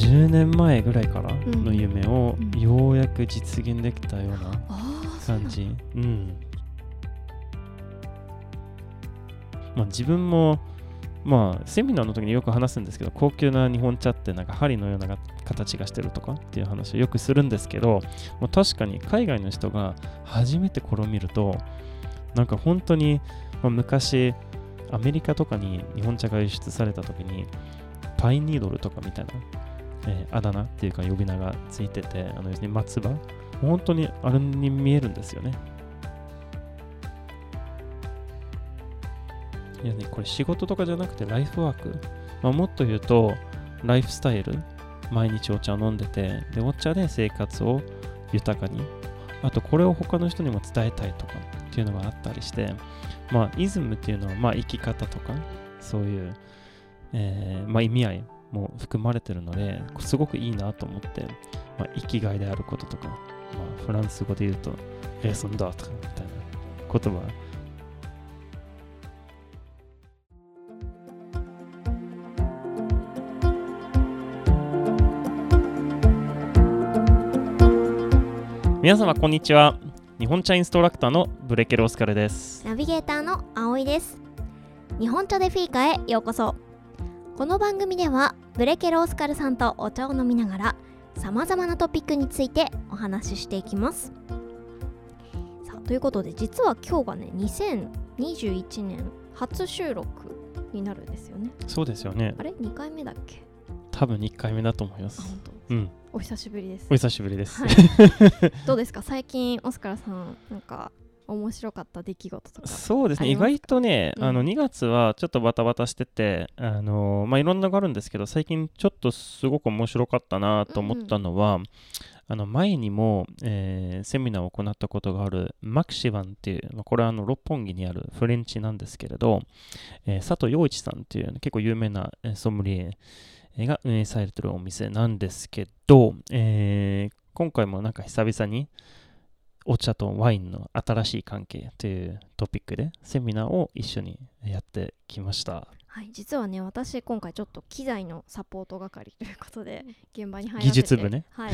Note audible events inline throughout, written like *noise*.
10年前ぐらいからの夢をうんようやく実現できたような感じ。うん。まあ自分も、まあセミナーの時によく話すんですけど、高級な日本茶ってなんか針のようなが形がしてるとかっていう話をよくするんですけど、まあ、確かに海外の人が初めてこれを見ると、なんか本当に、まあ、昔アメリカとかに日本茶が輸出された時に、パインニードルとかみたいな、えーあだ名っていうか呼び名がついてて、あの要するに松葉本当にあれに見えるんですよね。いやね、これ仕事とかじゃなくてライフワーク。まあ、もっと言うと、ライフスタイル。毎日お茶を飲んでて、で、お茶で生活を豊かに。あと、これを他の人にも伝えたいとかっていうのがあったりして、まあ、イズムっていうのは、まあ、生き方とか、そういう、えーまあ、意味合いも含まれてるので、すごくいいなと思って、まあ、生きがいであることとか、まあ、フランス語で言うと、レソンダートみたいな言葉。皆様こんにちは。日本茶インストラクターのブレケロオスカルです。ナビゲーターの葵です日本茶でフィーカへようこそこの番組ではブレケロオスカルさんとお茶を飲みながらさまざまなトピックについてお話ししていきますさあということで実は今日がね2021年初収録になるんですよねそうですよね。あれ？2回目だっけ？多分1回目だと思います。あ本当うん。お久しぶりですお久しぶりです。はいどうですか？最近オスカルさんなんか面白かった出来事とかそうですね、意外とね、うん。あの2月はちょっとバタバタしてて、あのまあ、いろんなのがあるんですけど、最近ちょっとすごく面白かったなと思ったのは、あの前にも、えーセミナーを行ったことがあるマクシバンっていう、まあ、これはあの六本木にあるフレンチなんですけれど、えー佐藤陽一さんっていう結構有名なえーソムリエが運営されてるお店なんですけど、えー今回もなんか久々にお茶とワインの新しい関係というトピックでセミナーを一緒にやってきました。はい、実はね私今回ちょっと機材のサポート係ということで現場に入らせて技術部ね。はい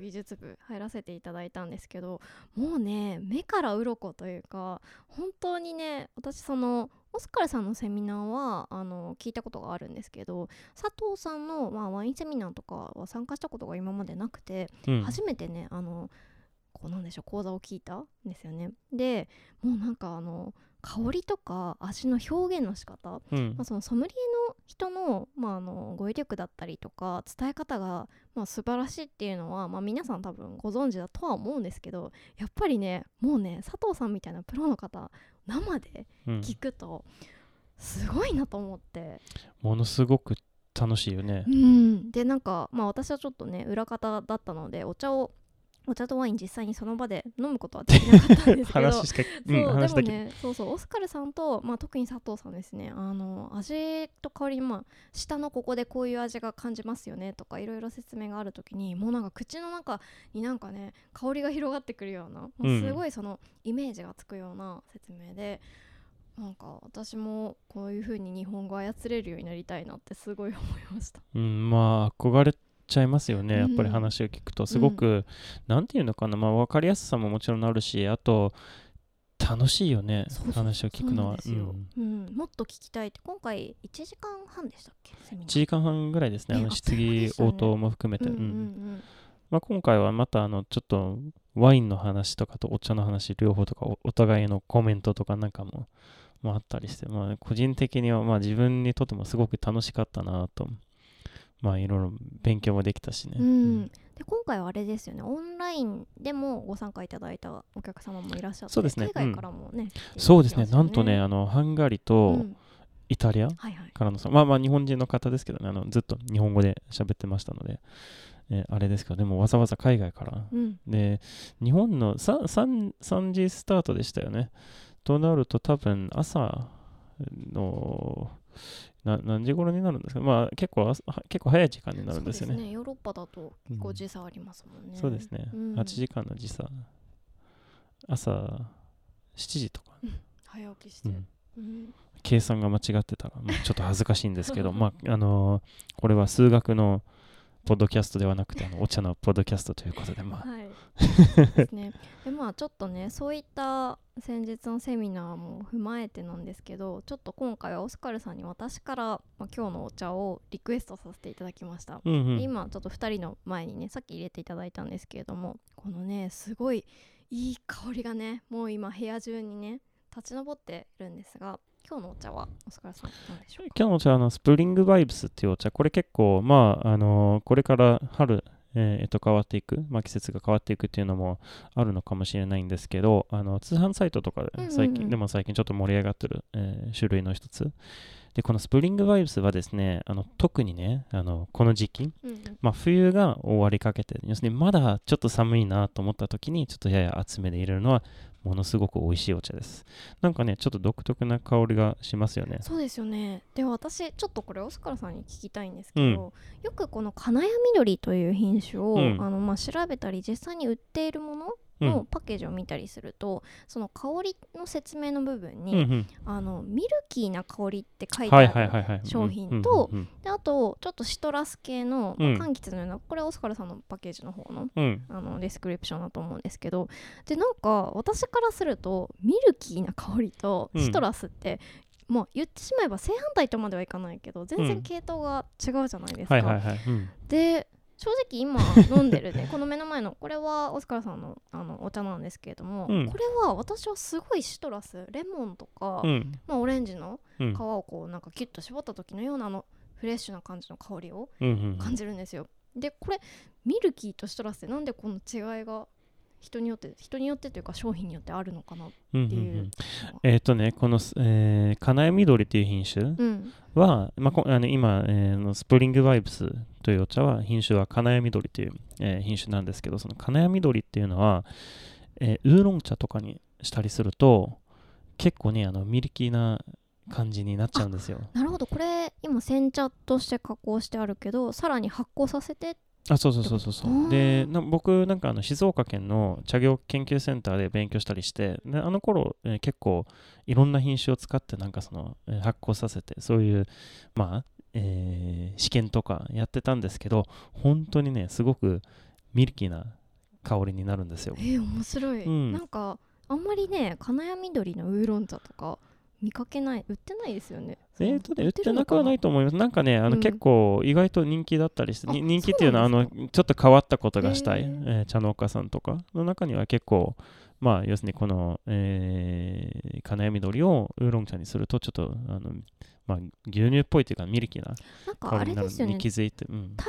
技術部入らせていただいたんですけど *laughs* もうね目から鱗というか本当にね私そのオスカルさんのセミナーはあの聞いたことがあるんですけど佐藤さんの、まあ、ワインセミナーとかは参加したことが今までなくて、うん。初めてねあのこうなんでしょう講座を聞いたんですよね。でもうなんかあの香りとか味の表現の仕方うん。まあ、そのソムリエの人の,、まあ、あの語彙力だったりとか伝え方が、まあ、素晴らしいっていうのは、まあ、皆さん多分ご存知だとは思うんですけどやっぱりねもうね佐藤さんみたいなプロの方生でうん。聞くとすごいなと思って、ものすごく楽しいよね。う。ん、でなんか、まあ、私はちょっとね裏方だったのでお茶をお茶とワイン実際にその場で飲むことはできなかったんですけど *laughs* 話しか、そう。でもねそうそうオスカルさんと、まあ、特に佐藤さんですねあの味と香りまあ下のここでこういう味が感じますよねとかいろいろ説明がある時にもうなんか口の中になんかね香りが広がってくるような、もううんすごいそのイメージがつくような説明で。なんか私もこういう風に日本語操れるようになりたいなってすごい思いました。うん、まあ、憧れちゃいますよね。やっぱりうん話を聞くと、すごく、なんていうのかな、まあ、わかりやすさももちろんあるし、あと、楽しいよね話を聞くのは。そうなん。もっと聞きたいって今回1時間半でしたっけ？セミナー。1時間半ぐらいですね、あの質疑応答も含めて。まあ、今回はまたあのちょっとワインの話とかとお茶の話両方とかおお互いのコメントとかなんかももあったりして、まあ、個人的にはまあ自分にとってもすごく楽しかったなとまあいろいろ勉強もできたしね、うん、で今回はあれですよね。オンラインでもご参加いただいたお客様もいらっしゃってそうですね。海外からもね、そうですね。なんとねあのハンガリーうとん。イタリアはいはい。からのさ、まあまあ日本人の方ですけどね。あのずっと日本語で喋ってましたので、えーあれですけどでもわざわざ海外から。うん。で、日本の 3, 3, 3時スタートでしたよね。となると多分朝のな何時頃になるんですか？まあ結構結構早い時間になるんですよね。そうヨーロッパだと結構時差ありますもんね、そうですね。うん。8時間の時差。朝7時とか、早起きして、うん。うん。計算が間違ってたら、まあちょっと恥ずかしいんですけど、まあ、あのーこれは数学のポッドキャストではなくてあのお茶のポッドキャストということでまあ。はい。*laughs* ですね。でまあちょっとねそういった先日のセミナーも踏まえてなんですけどちょっと今回はオスカルさんに私から、まあ、今日のお茶をリクエストさせていただきました、うんうん。で今ちょっと2人の前にねさっき入れていただいたんですけれどもこのねすごいいい香りがねもう今部屋中にね立ち上ってるんですが今日のお茶はオスカルさん何でしょうか？今日のお茶はあのスプリングバイブスっていうお茶これ結構まああのこれから春えーえっと変わっていく、まあ、季節が変わっていくっていうのもあるのかもしれないんですけどあの通販サイトとかで最近、でも最近ちょっと盛り上がってる、えー種類の一つでこのスプリングバイブスはですねあの特にねあのこの時期、うんうん。まあ、冬が終わりかけて要するにまだちょっと寒いなと思った時にちょっとやや厚めで入れるのはものすごく美味しいお茶です。なんかねちょっと独特な香りがしますよね。そうですよね。では私ちょっとこれオスカルさんに聞きたいんですけど、よくこの金谷緑という品種を、うん。あのまあ、調べたり実際に売っているものうんのパッケージを見たりすると、その香りの説明の部分うんうに、ん。あのミルキーな香りって書いてあはる、商品とあとちょっとシトラス系の、うん。まあ柑橘のようなこれはオスカルさんのパッケージの方のあのディスクリプションだと思うんですけどでなんか私からするとミルキーな香りとうん。シトラスって、まあ言ってしまえば正反対とまではいかないけど全うん然系統が違うじゃないですか。で正直今飲んでるね。*laughs* この目の前のこれはオスカルさんのあのお茶なんですけれども、うん。これは私はすごいシトラスレモンとか、うん。まあ、オレンジのうん。皮をこうなんかキュッと絞った時のようなあのフレッシュな感じの香りをうんうん。感じるんですよ。でこれミルキーとシトラスってなんでこの違いが人によって人によってというか商品によってあるのかなっうんう。んうていうん。えっ、とねこの、えー、金谷緑っていう品種うん。は、まあ、こあの今、えーのスプリングバイブスというお茶は品種は金谷緑という、えー品種なんですけどその金谷緑っていうのは、えーウーロン茶とかにしたりすると結構ねあのミルキーな感じになっちゃうんですよ。なるほど。これ今煎茶として加工してあるけどさらに発酵させてあそうそうそうそうそう。でな僕なんかあの静岡県の茶業研究センターで勉強したりしてであの頃、えー結構いろんな品種を使ってなんかその、えー発酵させてそういうまあ、えー試験とかやってたんですけど本当にねすごくミルキーな香りになるんですよ。えー、面白い、うん。なんかあんまりね金谷緑のウーロン茶とか見かけない売ってないですよね。えーとね、売ってなくはないと思います。なんかね、あの、うん。結構意外と人気だったりして、人気っていうのは、あのちょっと変わったことがしたい、へえーー茶農家さんとかの中には結構、まあ、要するにこの、えー、金谷緑をウーロン茶にすると、ちょっと、あの、まあ、牛乳っぽいというか、ミルキーななんかあれですよね。気づいて、うん。台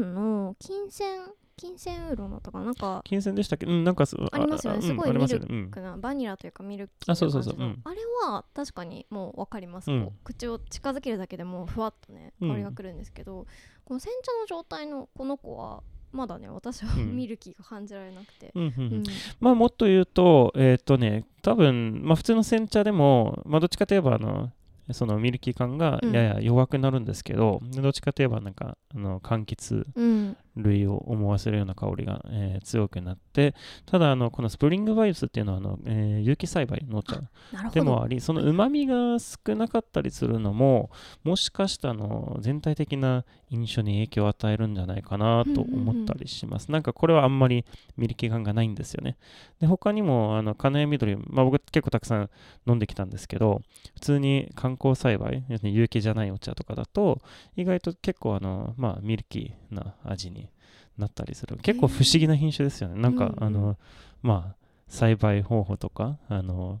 湾の金銭金銭ウーロンだったかな？なんか金銭でしたっけ？うん、なんかす、ありますよね。うんすごいありますよね。うん。なバニラというかミルキーなあそうそうそう。うん。あれは確かにもう分かります、うん。口を近づけるだけでもうふわっとねうん。香りがくるんですけど、この煎茶の状態のこの子はまだね私はうん。ミルキーが感じられなくて、まあもっと言うと、えっ、とね、多分、まあ普通の煎茶でも、まあどっちかといえば、あの、そのミルキー感がうん。やや弱くなるんですけど、どっちかといえばなんか、あの、柑橘うん類を思わせるような香りが、えー強くなって、ただ、あの、このスプリングバイブスっていうのは、あの、えー有機栽培のお茶でもあり、その旨味が少なかったりするのも、もしかしたらあの全体的な印象に影響を与えるんじゃないかなと思ったりします。なんかこれはあんまりミルキー感がないんですよね。で、他にも、あの、金谷緑、まあ僕結構たくさん飲んできたんですけど、普通に観光栽培、要するに有機じゃないお茶とかだと、意外と結構あの、まあミルキーな味になったりする。結構不思議な品種ですよね。なんか、うんうんあの、まあ、栽培方法とか、あの、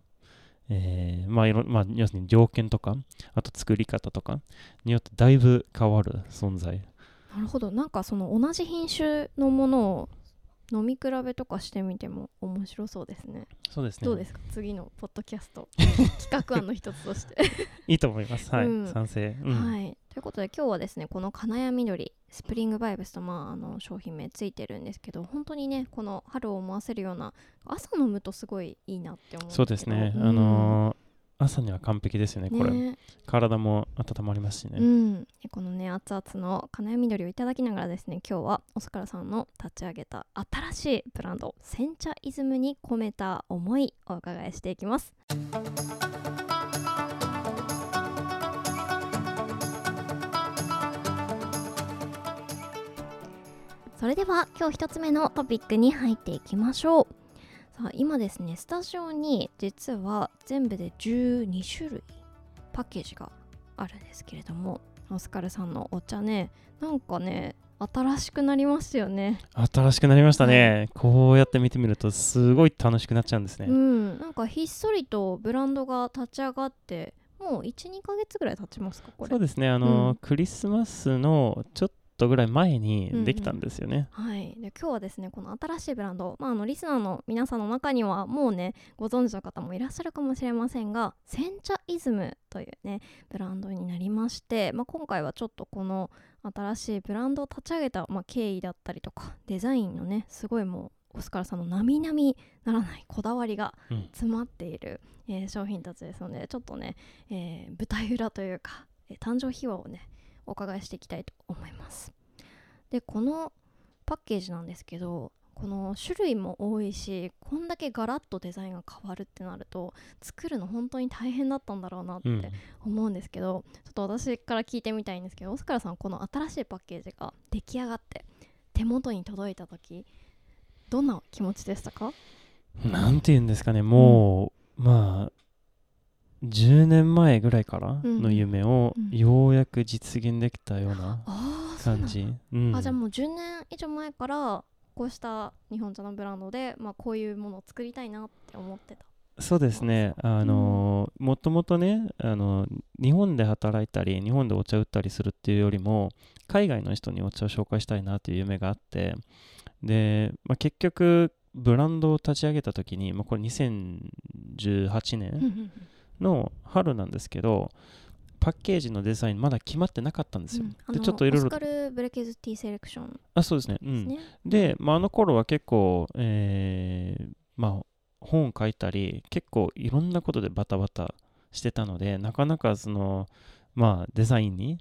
えーまあいろまあ、要するに条件とか、あと作り方とかによってだいぶ変わる存在。なるほどなんかその同じ品種のものを飲み比べとかしてみても面白そうですねそうですね。どうですか？次のポッドキャスト *laughs* 企画案の一つとして *laughs* いいと思います。はい。うん賛成。うんはい、ということで今日はですねこの金谷緑スプリングバイブスと、まあ、あの商品名ついてるんですけど本当にねこの春を思わせるような朝飲むとすごいいいなって思うんそうですね。けどあのー朝には完璧ですよね、これ。ね体も温まりますしね。うん、でこのね熱々の金谷緑をいただきながらですね今日はオスカルさんの立ち上げた新しいブランド煎茶イズムに込めた思いお伺いしていきますそれでは今日一つ目のトピックに入っていきましょう。さあ今ですねスタジオに実は全部で12種類パッケージがあるんですけれどもオスカルさんのお茶ねなんかね新しくなりますよね。新しくなりましたね、こうやって見てみるとすごい楽しくなっちゃうんですね、うん。なんかひっそりとブランドが立ち上がってもう12ヶ月ぐらい経ちますかこれ。そうですね。あの、うん。クリスマスのちょっとぐらい前にできたんですよね、はい、で今日はですねこの新しいブランド、まあ、あのリスナーの皆さんの中にはもうねご存知の方もいらっしゃるかもしれませんがセンチャイズムというねブランドになりまして、まあ、今回はちょっとこの新しいブランドを立ち上げた、まあ、経緯だったりとかデザインのねすごいもうオスカルさんの並々ならないこだわりがうん。詰まっている、えー商品たちですのでちょっとね、えー舞台裏というか、えー誕生秘話をねお伺いしていきたいと思います。でこのパッケージなんですけどこの種類も多いしこんだけガラッとデザインが変わるってなると作るの本当に大変だったんだろうなってうん。思うんですけど、ちょっと私から聞いてみたいんですけどオスカルさんこの新しいパッケージが出来上がって手元に届いた時どんな気持ちでしたか？なんて言うんですかねもう、まあ10年前ぐらいからの夢をようやく実現できたような感じ、うん。あじゃあもう10年以上前からこうした日本茶のブランドで、まあ、こういうものを作りたいなって思ってた。そうですね。あのもともとねあの日本で働いたり日本でお茶売ったりするっていうよりも海外の人にお茶を紹介したいなという夢があってで、まあ、結局ブランドを立ち上げた時に、まあ、これ2018年の春なんですけどパッケージのデザインまだ決まってなかったんですよ、あのでちょっといろいろ。オスカル・ブレケズティーセレクション。であそうですね。うん。で、まあ、あの頃は結構、えーまあ、本書いたり結構いろんなことでバタバタしてたのでなかなかその、まあ、デザインに、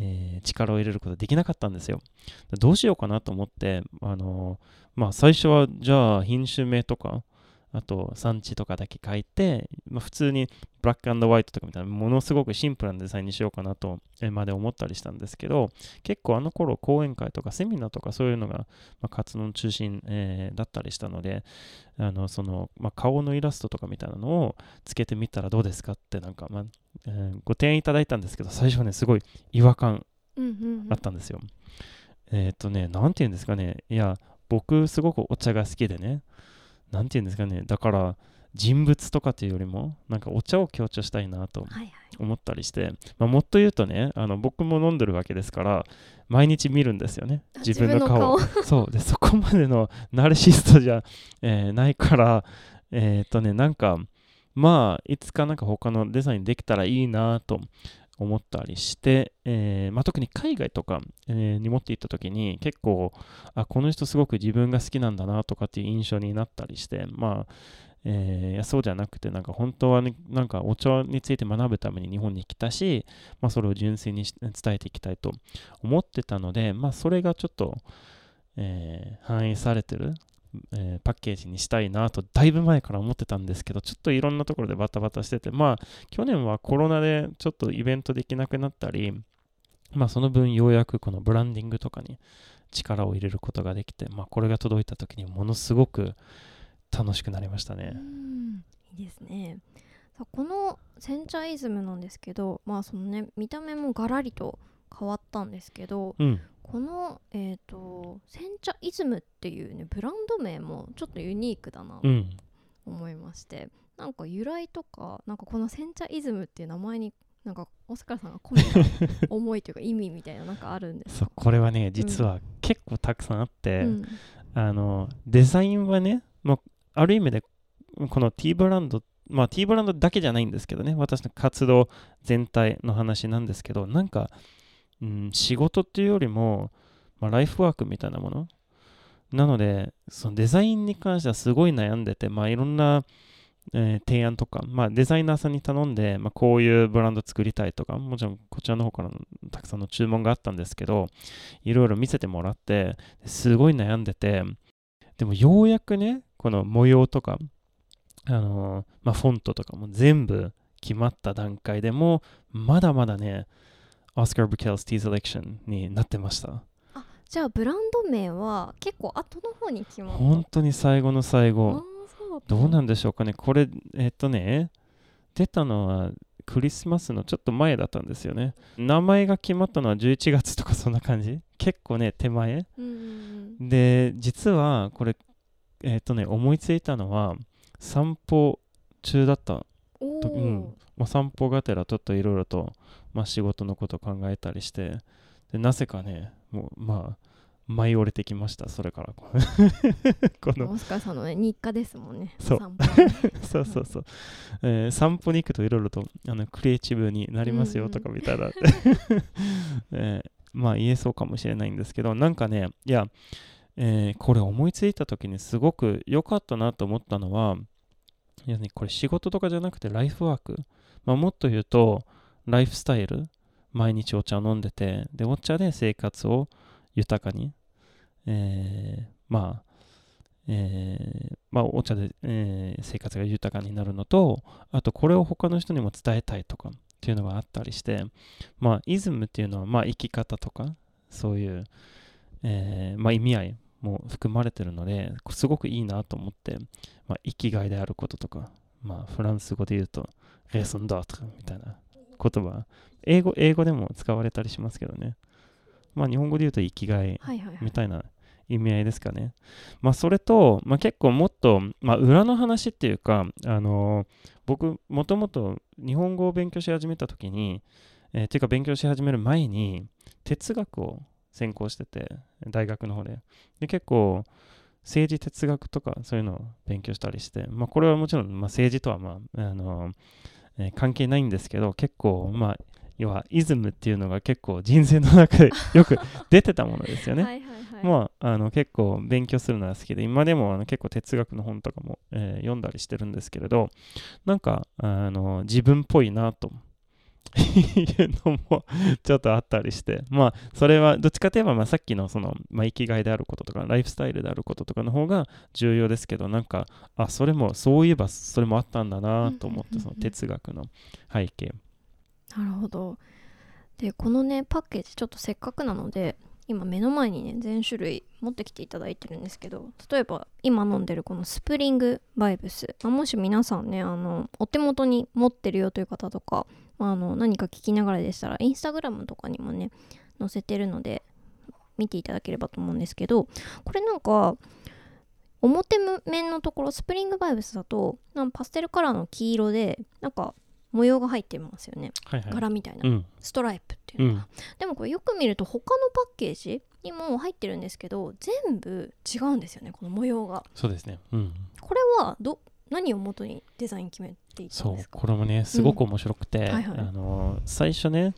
えー力を入れることができなかったんですよ。どうしようかなと思ってあの、まあ、最初はじゃあ品種名とかあと産地とかだけ書いて、まあ、普通にブラックホワイトとかみたいなものすごくシンプルなデザインにしようかなとえーまで思ったりしたんですけど結構あの頃講演会とかセミナーとかそういうのが、まあ、活動の中心、えーだったりしたのであのその、まあ、顔のイラストとかみたいなのをつけてみたらどうですかってなんか、まあえーご提案いただいたんですけど最初はねすごい違和感あったんですよ。えっ、とね、なんて言うんですかね。いや、僕すごくお茶が好きでね。なんて言うんですかね。だから、人物とかっていうよりも、なんかお茶を強調したいなとはいはい思ったりして、まあ、もっと言うとね、あの僕も飲んでるわけですから、毎日見るんですよね。あ自分の顔。*laughs* そう。で、そこまでのナルシストじゃ、えーないから、えっ、とね、なんか、まあ、いつかなんか他のデザインできたらいいなと思ったりして、えーまあ、特に海外とか、えーに持って行った時に結構あこの人すごく自分が好きなんだなとかっていう印象になったりしてまあえーいやそうじゃなくてなんか本当は、ね、なんかお茶について学ぶために日本に来たし、まあ、それを純粋に伝えていきたいと思ってたので、まあ、それがちょっと、えー反映されてる、えーパッケージにしたいなとだいぶ前から思ってたんですけどちょっといろんなところでバタバタしててまあ去年はコロナでちょっとイベントできなくなったりまあその分ようやくこのブランディングとかに力を入れることができてまあこれが届いた時にものすごく楽しくなりましたうね。んいいですねさあこのセンチャイズムなんですけどまあそのね見た目もガラリと変わったんですけどうん、このえっ、とセンチャイズムっていうねブランド名もちょっとユニークだな。とうん、思いまして、なんか由来とかなんかこのセンチャイズムっていう名前になんかオスカルさんが込めた思いというか意味みたいななんかあるんですそうこれはね実は結構たくさんあって、うん。あのデザインはね、まあ、ある意味でこの T ブランドまあ T ブランドだけじゃないんですけどね私の活動全体の話なんですけどなんか、うん、仕事っていうよりも、まあ、ライフワークみたいなもの。なのでそのデザインに関してはすごい悩んでて、まあ、いろんな、えー提案とか、まあ、デザイナーさんに頼んで、まあ、こういうブランド作りたいとかもちろんこちらの方からたくさんの注文があったんですけどいろいろ見せてもらってすごい悩んでてでもようやくねこの模様とかあのーまあ、フォントとかも全部決まった段階でもまだまだねオスカー・ブケルス・ティーセレクションになってました。じゃあブランド名は結構後の方に決まった。本当に最後の最あ後どうなんんでしょうかね。これえっとね出たのはクリスマスのちょっと前だったんですよね。名前が決まったのは11月とかそんな感じ。結構ね手前。で実はこれえっとね思いついたのは散歩中だったおうん。まあ、散歩がてらちょっといろいろと、まあ、仕事のこと考えたりしてでなぜかねもうまあ舞い降りてきましたそれから。*laughs* この。オスカーさんのね日課ですもんね。そう。*laughs* そうそうそう、えー散歩に行くといろいろとあのクリエイティブになりますよとか見たら、*laughs* えーまあ言えそうかもしれないんですけどなんかねいや、えーこれ思いついた時にすごく良かったなと思ったのはいや、ね、これ仕事とかじゃなくてライフワーク、まあ、もっと言うとライフスタイル毎日お茶を飲んでてでお茶で生活を豊かに、えーまあえーまあ、お茶で、えー生活が豊かになるのとあとこれを他の人にも伝えたいとかっていうのがあったりしてまあイズムっていうのはまあ生き方とかそういう、えーまあ、意味合いも含まれてるのですごくいいなと思って、まあ、生きがいであることとか、まあ、フランス語で言うとレーソンダートみたいな言葉。英語英語でも使われたりしますけどね。まあ日本語で言うと生きがいはいはいはい。みたいな意味合いですかね。まあそれと、まあ、結構もっと、まあ、裏の話っていうか、あのー僕もともと日本語を勉強し始めた時に、えーっていうか勉強し始める前に哲学を専攻してて大学の方で。で結構政治哲学とかそういうのを勉強したりして、まあ、これはもちろん、まあ、政治とは、まああのーえー関係ないんですけど結構まあ要はイズムっていうのが結構人生の中で *laughs* よく出てたものですよね。はいはいはいまあ、あの結構勉強するのが好きで今でもあの結構哲学の本とかも、えー読んだりしてるんですけれどなんかあの自分っぽいなというのもちょっとあったりして。まあそれはどっちかといえばまあさっきのその、まあ、生きがいであることとかライフスタイルであることとかの方が重要ですけどなんかあそれもそういえばそれもあったんだなと思ってその哲学の背景。なるほど。でこのねパッケージちょっとせっかくなので今目の前にね全種類持ってきていただいてるんですけど例えば今飲んでるこのスプリングバイブス、まあもし皆さんねあのお手元に持ってるよという方とか、まああの何か聞きながらでしたらインスタグラムとかにもね載せてるので見ていただければと思うんですけどこれなんか表面のところスプリングバイブスだとなんパステルカラーの黄色でなんか模様が入ってますよね。はいはい。柄みたいな、うん。ストライプっていううのが、ん。でもこれよく見ると他のパッケージにも入ってるんですけど全部違うんですよねこの模様が。そうですね。うん。これはど何を元にデザイン決めていったんそうですか？これもねすごく面白くて、はいはい。あの最初ね、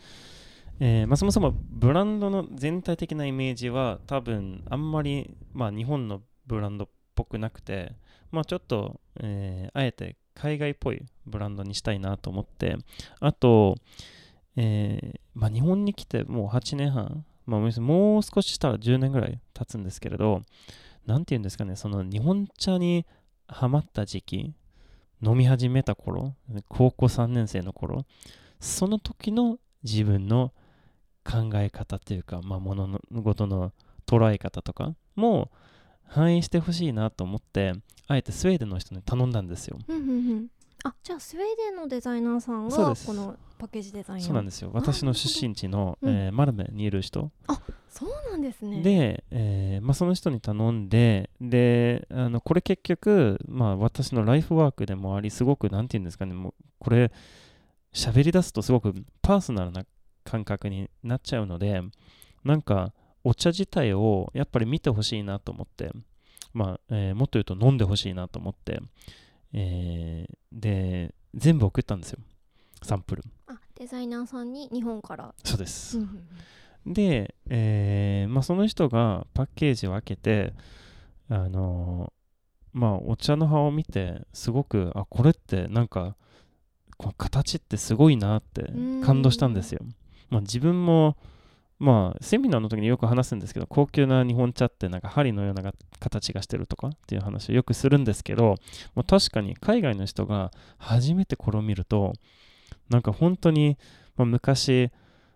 えーまあ、そもそもブランドの全体的なイメージは多分あんまり、まあ、日本のブランドっぽくなくて、まあ、ちょっと、えーあえて海外っぽいブランドにしたいなと思って。あと、えーまあ、日本に来てもう8年半、まあ、もう少ししたら10年ぐらい経つんですけれどなんていうんですかねその日本茶にハマった時期飲み始めた頃高校3年生の頃その時の自分の考え方っていうか、まあ、物事の捉え方とかも反映してほしいなと思ってあえてスウェーデンの人に頼んだんですよ。あじゃあスウェーデンのデザイナーさんがこのパッケージデザインを。そうなんですよ。私の出身地の、うん。えーマルメにいる人。そうなんですね。で、えーまあ、その人に頼んでであのこれ結局、まあ、私のライフワークでもありすごくなんて言うんですかね。もうこれ喋り出すとすごくパーソナルな感覚になっちゃうのでなんかお茶自体をやっぱり見てほしいなと思って、まあえーもっと言うと飲んでほしいなと思って、えーで全部送ったんですよ。サンプル。あデザイナーさんに日本から、そうです、で、えーまあ、その人がパッケージを開けて、あのーまあ、お茶の葉を見てすごくあこれってなんかこの形ってすごいなってん感動したんですよ。まあ、自分も、まあ、セミナーの時によく話すんですけど高級な日本茶ってなんか針のような形がしてるとかっていう話をよくするんですけどもう確かに海外の人が初めてこれを見るとなんか本当に、まあ、昔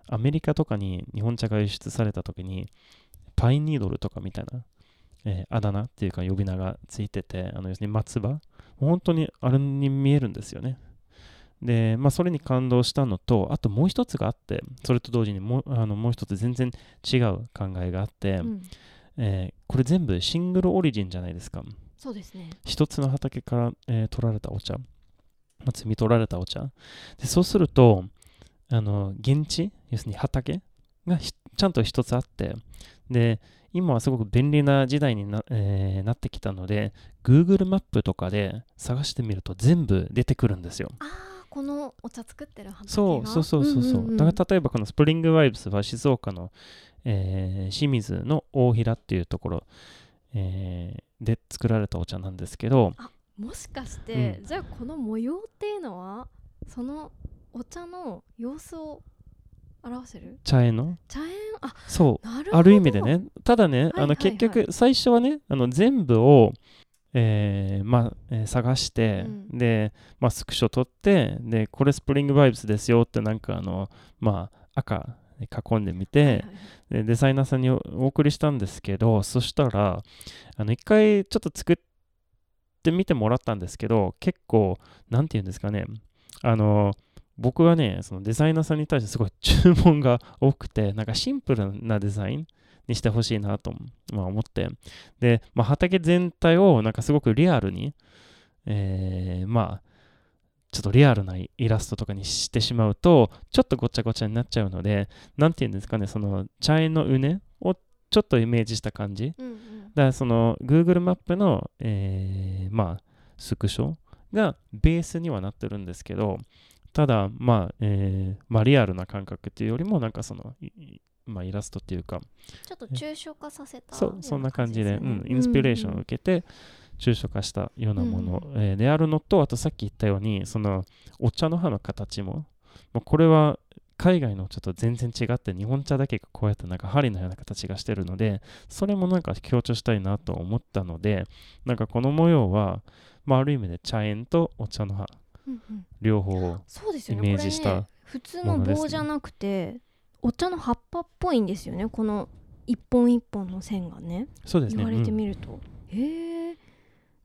アメリカとかに日本茶が輸出された時にパインニードルとかみたいな、えーあだ名っていうか呼び名がついててあの要するに松葉。本当にあれに見えるんですよね。で、まあ、それに感動したのとあともう一つがあってそれと同時にもうあのもう一つ全然違う考えがあって、うん。えーこれ全部シングルオリジンじゃないですか。そうですね。一つの畑から、えー取られたお茶、まあ、摘み取られたお茶。でそうするとあの現地要するに畑がひちゃんと一つあってで今はすごく便利な時代にな,、えーなってきたので Google マップとかで探してみると全部出てくるんですよ。ああこのお茶作ってる畑がそうそうそうそうそう,、んんん。だから例えばこのスプリングワイブスは静岡の、えー清水の大平っていうところ、えーで作られたお茶なんですけどもしかして、うじゃあこの模様っていうのはそのお茶の様子を表してる？茶園の？茶園あそう。ある意味でね。ただね、はいはい。あの結局最初はねあの全部を、えーまあえー探して、うん。で、まあ、スクショ取ってでこれスプリングバイブスですよってなんかあのまあ赤で囲んでみて、でデザイナーさんにおお送りしたんですけどそしたらあの一回ちょっと作ってみてもらったんですけど結構なんて言うんですかねあの僕はねそのデザイナーさんに対してすごい注文が多くてなんかシンプルなデザインにしてほしいなと、まあ、思って。で、まあ、畑全体をなんかすごくリアルにえーまあちょっとリアルなイラストとかにしてしまうとちょっとごちゃごちゃになっちゃうのでなんて言うんですかねその茶園の畝をちょっとイメージした感じ。うんうん。だからその Google マップの、えーまあスクショがベースにはなってるんですけどただまあ、えーまあリアルな感覚っていうよりもなんかそのまあイラストっていうか。ちょっと抽象化させたそうそんな感じで、ようん、インスピレーションをうん受けて抽象化したようなもの、うんえーであるのとあとさっき言ったようにそのお茶の葉の形も、まあ、これは海外のお茶と全然違って日本茶だけがこうやってなんか針のような形がしてるのでそれもなんか強調したいなと思ったのでなんかこの模様は、まあ、ある意味で茶園とお茶の葉うんうん。両方をそうですよね。イメージしたこれね普通の棒じゃなくて、お茶の葉っぱっぽいんですよね。この一本一本の線がね。そうですね。言われてうんみると、へえ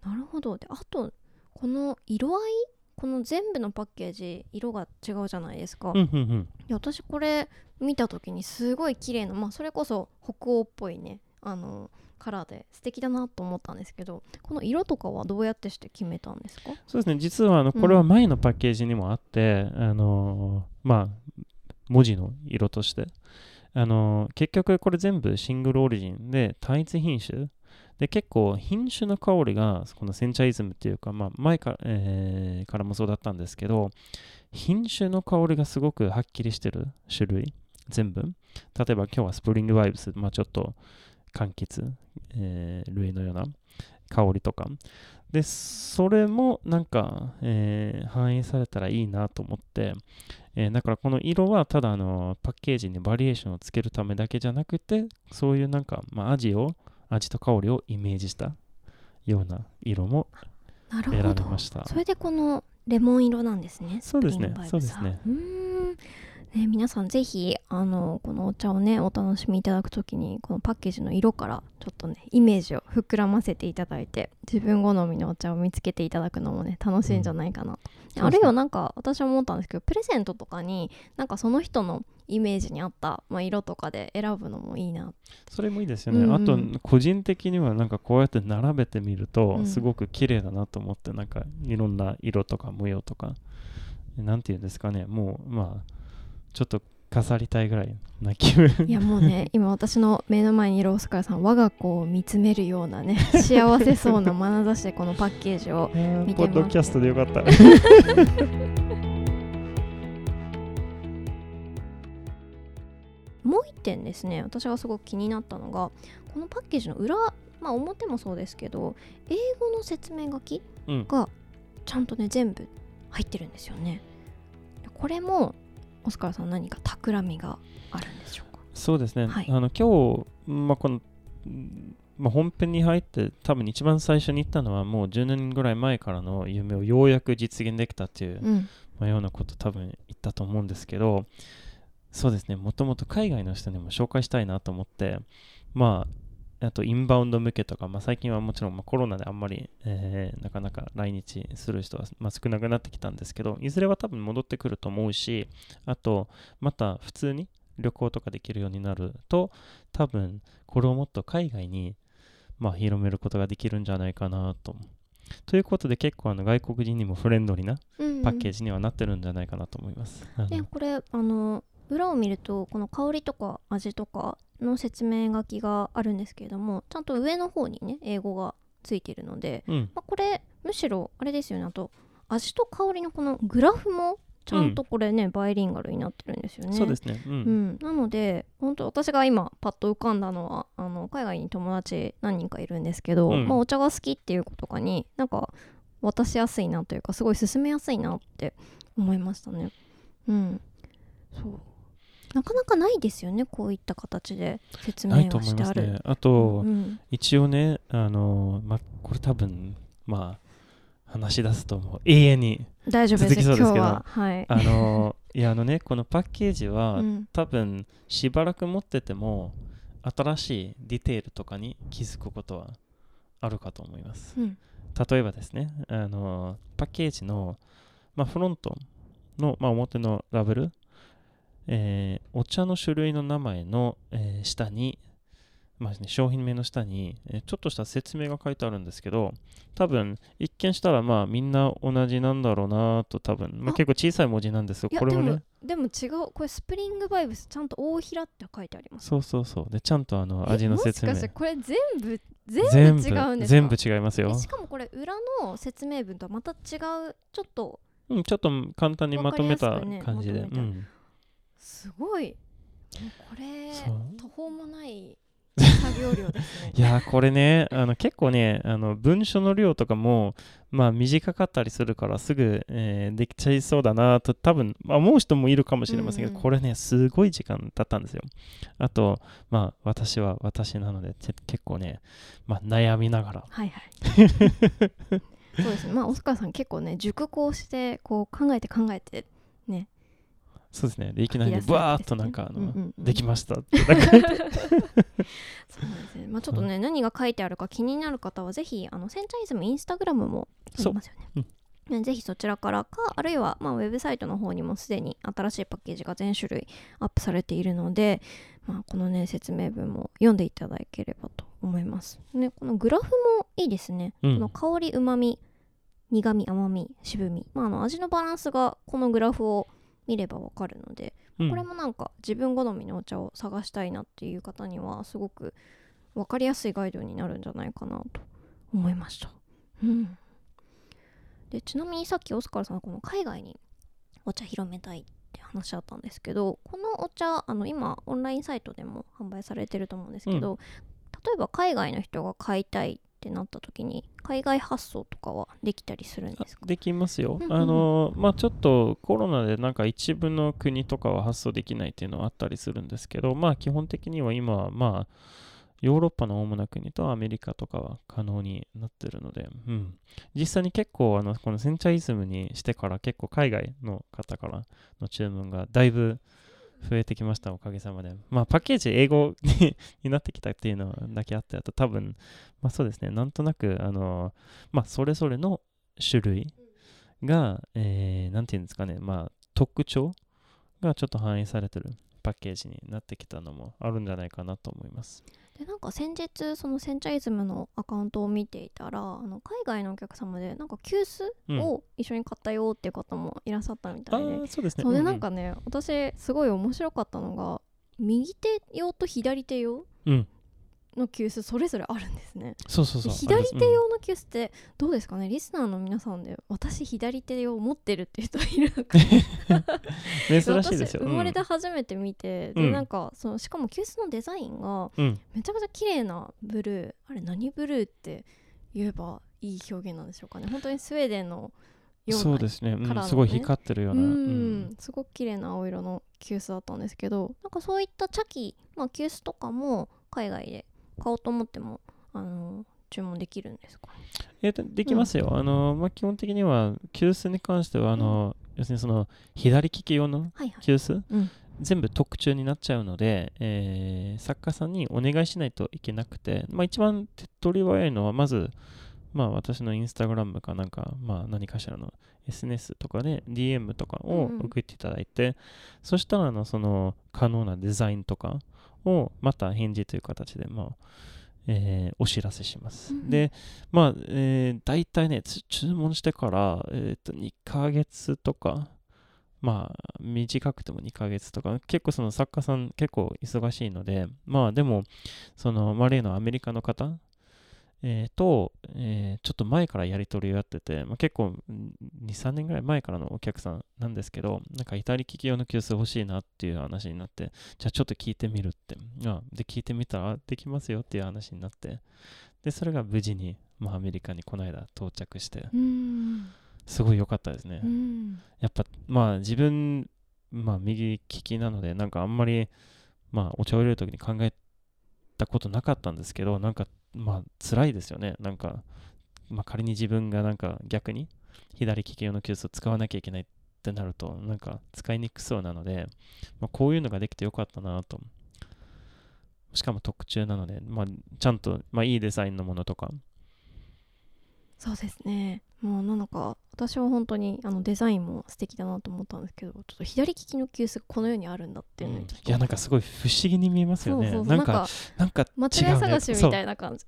なるほど。であとこの色合い？この全部のパッケージ色が違うじゃないですか、うんうんうん。で私これ見た時にすごい綺麗なまあそれこそ北欧っぽいねあのカラーで素敵だなと思ったんですけどこの色とかはどうやってして決めたんですか？そうですね、実はあのこれは前のパッケージにもあって、あのーまあ、文字の色として、あの結局これ全部シングルオリジンで単一品種。で結構品種の香りがこのセンチャイズムっていうか、まあ、前から,、えーからもそうだったんですけど品種の香りがすごくはっきりしてる種類全部。例えば今日はスプリングバイブス、まあ、ちょっと柑橘、えー類のような香りとか。でそれもなんか、えー反映されたらいいなと思って、えーだからこの色はただあのパッケージにバリエーションをつけるためだけじゃなくてそういうなんか、まあ、味を味と香りをイメージしたような色も選なるほど。べました。それでこのレモン色なんですね。そうですね。そうですね。うーんね、皆さんぜひあのこのお茶をねお楽しみいただくときにこのパッケージの色からちょっとねイメージを膨らませていただいて自分好みのお茶を見つけていただくのもね楽しいんじゃないかなと、うん。あるいはなんか私は思ったんですけどプレゼントとかになんかその人のイメージに合った、まあ、色とかで選ぶのもいいな。それもいいですよね、うんうん。あと個人的にはなんかこうやって並べてみるとうん。すごく綺麗だなと思って、なんかいろんな色とか模様とかなんていうんですかね。もうまあちょっと飾りたいぐらいな気分いやもうね今私の目の前にいるオスカルさん我が子を見つめるようなね *laughs* 幸せそうな眼差しでこのパッケージを見てますポッドキャストでよかった。*laughs* もう一点ですね私がすごく気になったのがこのパッケージの裏まあ表もそうですけど英語の説明書きうん。がちゃんとね全部入ってるんですよね。これもオスカルさん何か企みがあるんでしょうか？そうですね。はい。あの今日、まあ、この、うんまあ、本編に入って多分一番最初に言ったのはもう10年ぐらい前からの夢をようやく実現できたっていう、うん。まあ、ようなこと多分言ったと思うんですけどそうですね。もともと海外の人にも紹介したいなと思ってまあ、あとインバウンド向けとか、まあ、最近はもちろんまあコロナであんまり、えーなかなか来日する人はまあ少なくなってきたんですけど、いずれは多分戻ってくると思うし、あと、また普通に旅行とかできるようになると、多分これをもっと海外にまあ広めることができるんじゃないかなと。ということで結構あの外国人にもフレンドリーなうんパッケージにはなってるんじゃないかなと思います。あのでこれあの裏を見るとこの香りとか味とかの説明書きがあるんですけれどもちゃんと上の方にね英語がついているので、うん、まあ、これむしろあれですよねあと味と香りのこのグラフもちゃんとこれね、バイリンガルになってるんですよね。そうですね。うん。うん、なので本当私が今パッと浮かんだのはあの海外に友達何人かいるんですけど、うんまあ、お茶が好きっていう子とかになんか渡しやすいなというかすごい進めやすいなって思いましたね。うん、そうなかなかないですよねこういった形で説明してある。思いますね。あと、うん一応ね、あの、まあ、これ多分、まあ、話し出すともう永遠に、大丈夫ですそうですけど。はいあの、いや、あのね、このパッケージは、うん多分、しばらく持ってても、新しいディテールとかに気づくことはあるかと思います。うん例えばですね、あのパッケージの、まあ、フロントの、まあ、表のラベル、えーお茶の種類の名前の、えー下に、まあね、商品名の下に、えーちょっとした説明が書いてあるんですけど、多分一見したらまあみんな同じなんだろうなと多分、まあ、あ結構小さい文字なんですよ。これもね、でも違うこれスプリングバイブスちゃんと大平って書いてあります。そうそうそう。で、ちゃんとあのえ味の説明もしかしてこれ全部全部違うんですか？全部違いますよえ。しかもこれ裏の説明文とはまた違うちょっとうん、ちょっと簡単にまとめた感じで。まとめたうんすごい。これ途方もない *laughs* 作業量ですね。いやーこれねあの結構ねあの文章の量とかもまあ短かったりするからすぐ、えーできちゃいそうだなと多分、まあ、思う人もいるかもしれませんけど、うんうん。これねすごい時間経ったんですよ。あとまあ私は私なのでて結構ね、まあ、悩みながら。はいはい。*laughs* そうですね。まあオスカーさん結構ね熟考してこう考えて考えてねそうですね。でいきなり書き出されてバーっとなんかあの、うんうんうん。できましたってそうですね。まあちょっとね、何が書いてあるか気になる方はぜひあのセンチャイズムインスタグラムもありますよね。ねぜひそちらからかあるいは、まあ、ウェブサイトの方にもすでに新しいパッケージが全種類アップされているので、まあ、このね説明文も読んでいただければと思います。ね、このグラフもいいですね。うん。この香りうまみ苦み甘み渋み、まあ、あの味のバランスがこのグラフを見ればわかるので、うん。これもなんか自分好みのお茶を探したいなっていう方にはすごく分かりやすいガイドになるんじゃないかなと思いました。うん、でちなみにさっきオスカルさんがこの海外にお茶広めたいって話あったんですけどこのお茶あの今オンラインサイトでも販売されてると思うんですけど、例えば海外の人が買いたいってなった時に海外発送とかはできたりするんですか？できますよ。うんうん。うんあのまあちょっとコロナでなんか一部の国とかは発送できないっていうのはあったりするんですけど、まあ基本的には今はまあヨーロッパの主な国とアメリカとかは可能になってるので、うん、実際に結構あのこのセンチャイズムにしてから結構海外の方からの注文がだいぶ増えてきましたおかげさまで。まあパッケージ英語 *laughs* になってきたっていうのだけあってあと多分まあそうですねなんとなくあのまあそれぞれの種類が、えーなんていうんですかねまあ特徴がちょっと反映されてるパッケージになってきたのもあるんじゃないかなと思います。でなんか先日そのセンチャイズムのアカウントを見ていたらあの海外のお客様でなんか急須を一緒に買ったよっていう方もいらっしゃったみたあいで、あそうですね。そうでうなんかね私すごい面白かったのが右手用と左手用うんの急須それぞれあるんですね。そうそうそう。で左手用の急須ってどうですかね？リスナーの皆さんで私左手用持ってるっていう人いるのかうん *laughs* 珍しいですよ。私生まれてうん初めて見て、うん。でなんかそのしかも急須のデザインがうん、めちゃくちゃ綺麗なブルー。あれ何ブルーって言えばいい表現なんでしょうかね？本当にスウェーデンのようなそうですね、うんすごい光ってるような。ううん。んすごく綺麗な青色の急須だったんですけどなんかそういった茶器、まあ、急須とかも海外で買おうと思ってもあの注文できるんですか？ねえーとできますよ。あのまあ、基本的には急須に関してはあの、要するにその左利き用のはいはい。急須？うん。全部特注になっちゃうので、えー作家さんにお願いしないといけなくて、まあ、一番手っ取り早いのはまず、まあ、私のインスタグラムかなんか、まあ、何かしらの SNS とかで DM とかをうんうん。送っていただいて、そしたらあのその可能なデザインとかをまた返事という形で、まあえーお知らせします。うんうんで、まあ、えー、大体ね、つ注文してから、えー、と2ヶ月とか、まあ、短くても2ヶ月とか、結構その作家さん結構忙しいので、まあでも、その、まあ、例のアメリカの方、えーと、えーちょっと前からやり取りをやってて、まあ、結構ん2、3年ぐらい前からのお客さんなんですけど、なんかイタリ企業の急須欲しいなっていう話になって、じゃあちょっと聞いてみるって。あで、聞いてみたら、あできますよっていう話になって、で、それが無事に、まあ、アメリカにこの間到着して、うんすごい良かったですね。うんやっぱ、まあ自分、まあ右利きなので、なんかあんまり、まあお茶を入れるときに考えたことなかったんですけど、なんか、まあ辛いですよね。なんか、まあ仮に自分がなんか逆に左利き用の急須を使わなきゃいけないってなると、なんか使いにくそうなので、まあ、こういうのができてよかったなと。しかも特注なので、まあちゃんと、まあいいデザインのものとか、そうですねもうなんか私は本当にあのデザインも素敵だなと思ったんですけどちょっと左利きの急須がこの世にあるんだっていうね、うん。いやなんかすごい不思議に見えますよね。そうそうなんか、なんか間違い探しみたいな感じ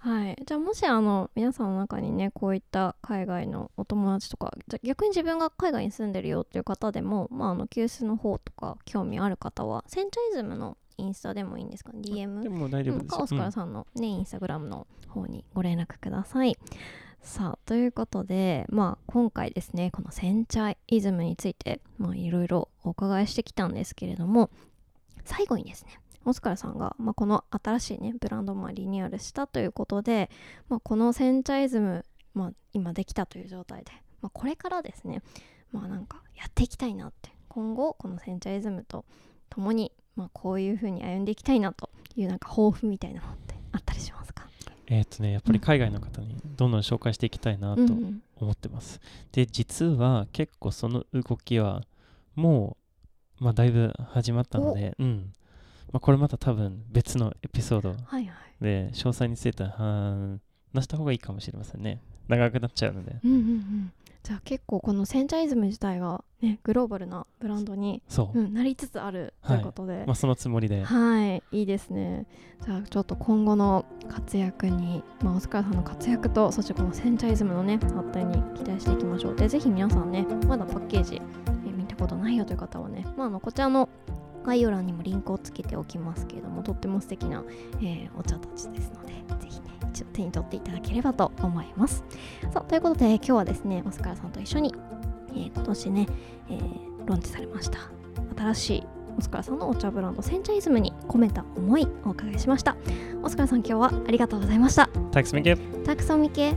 はい、じゃあもしあの皆さんの中にねこういった海外のお友達とかじゃあ逆に自分が海外に住んでるよっていう方でも、まあ、あの急須の方とか興味ある方はセンチャイズムのインスタでもいいんですか？DM でも大丈夫うんです。よ。かオスカラさんのね、インスタグラムの方にご連絡ください。さあということで、まあ、今回ですねこのセンチャイズムについていろいろお伺いしてきたんですけれども最後にですねオスカルさんが、まあ、この新しいねブランドをまあリニューアルしたということで、まあ、このセンチャイズム、まあ、今できたという状態で、まあ、これからですねまあなんかやっていきたいなって今後このセンチャイズムと共に、まあ、こういうふうに歩んでいきたいなというなんか抱負みたいなのってあったりしますか？えっ、とね、やっぱり海外の方にどんどん紹介していきたいなとうんうん思ってます。で、実は結構その動きはもう、まあ、だいぶ始まったので、うん。まあ、これまた多分別のエピソードで詳細については話した方がいいかもしれませんね。長くなっちゃうので。うんうんうんじゃあ結構このセンチャイズム自体がねグローバルなブランドに、そう。うん、なりつつあるということで、まあ、そのつもりで。はい、いいですね。じゃあちょっと今後の活躍に、まあ、オスカルさんの活躍とそしてこのセンチャイズムのね発展に期待していきましょう。でぜひ皆さんねまだパッケージ、え見たことないよという方はね、まあ、あのこちらの概要欄にもリンクをつけておきますけれどもとっても素敵な、えーお茶たちですのでぜひね一度手に取っていただければと思います。さあということで今日はですねオスカルさんと一緒に、えー今年ね、えーローンチされました新しいオスカルさんのお茶ブランドセンチャイズムに込めた思いをお伺いしましたオスカルさん今日はありがとうございました Tack så mycket! たくさんみけ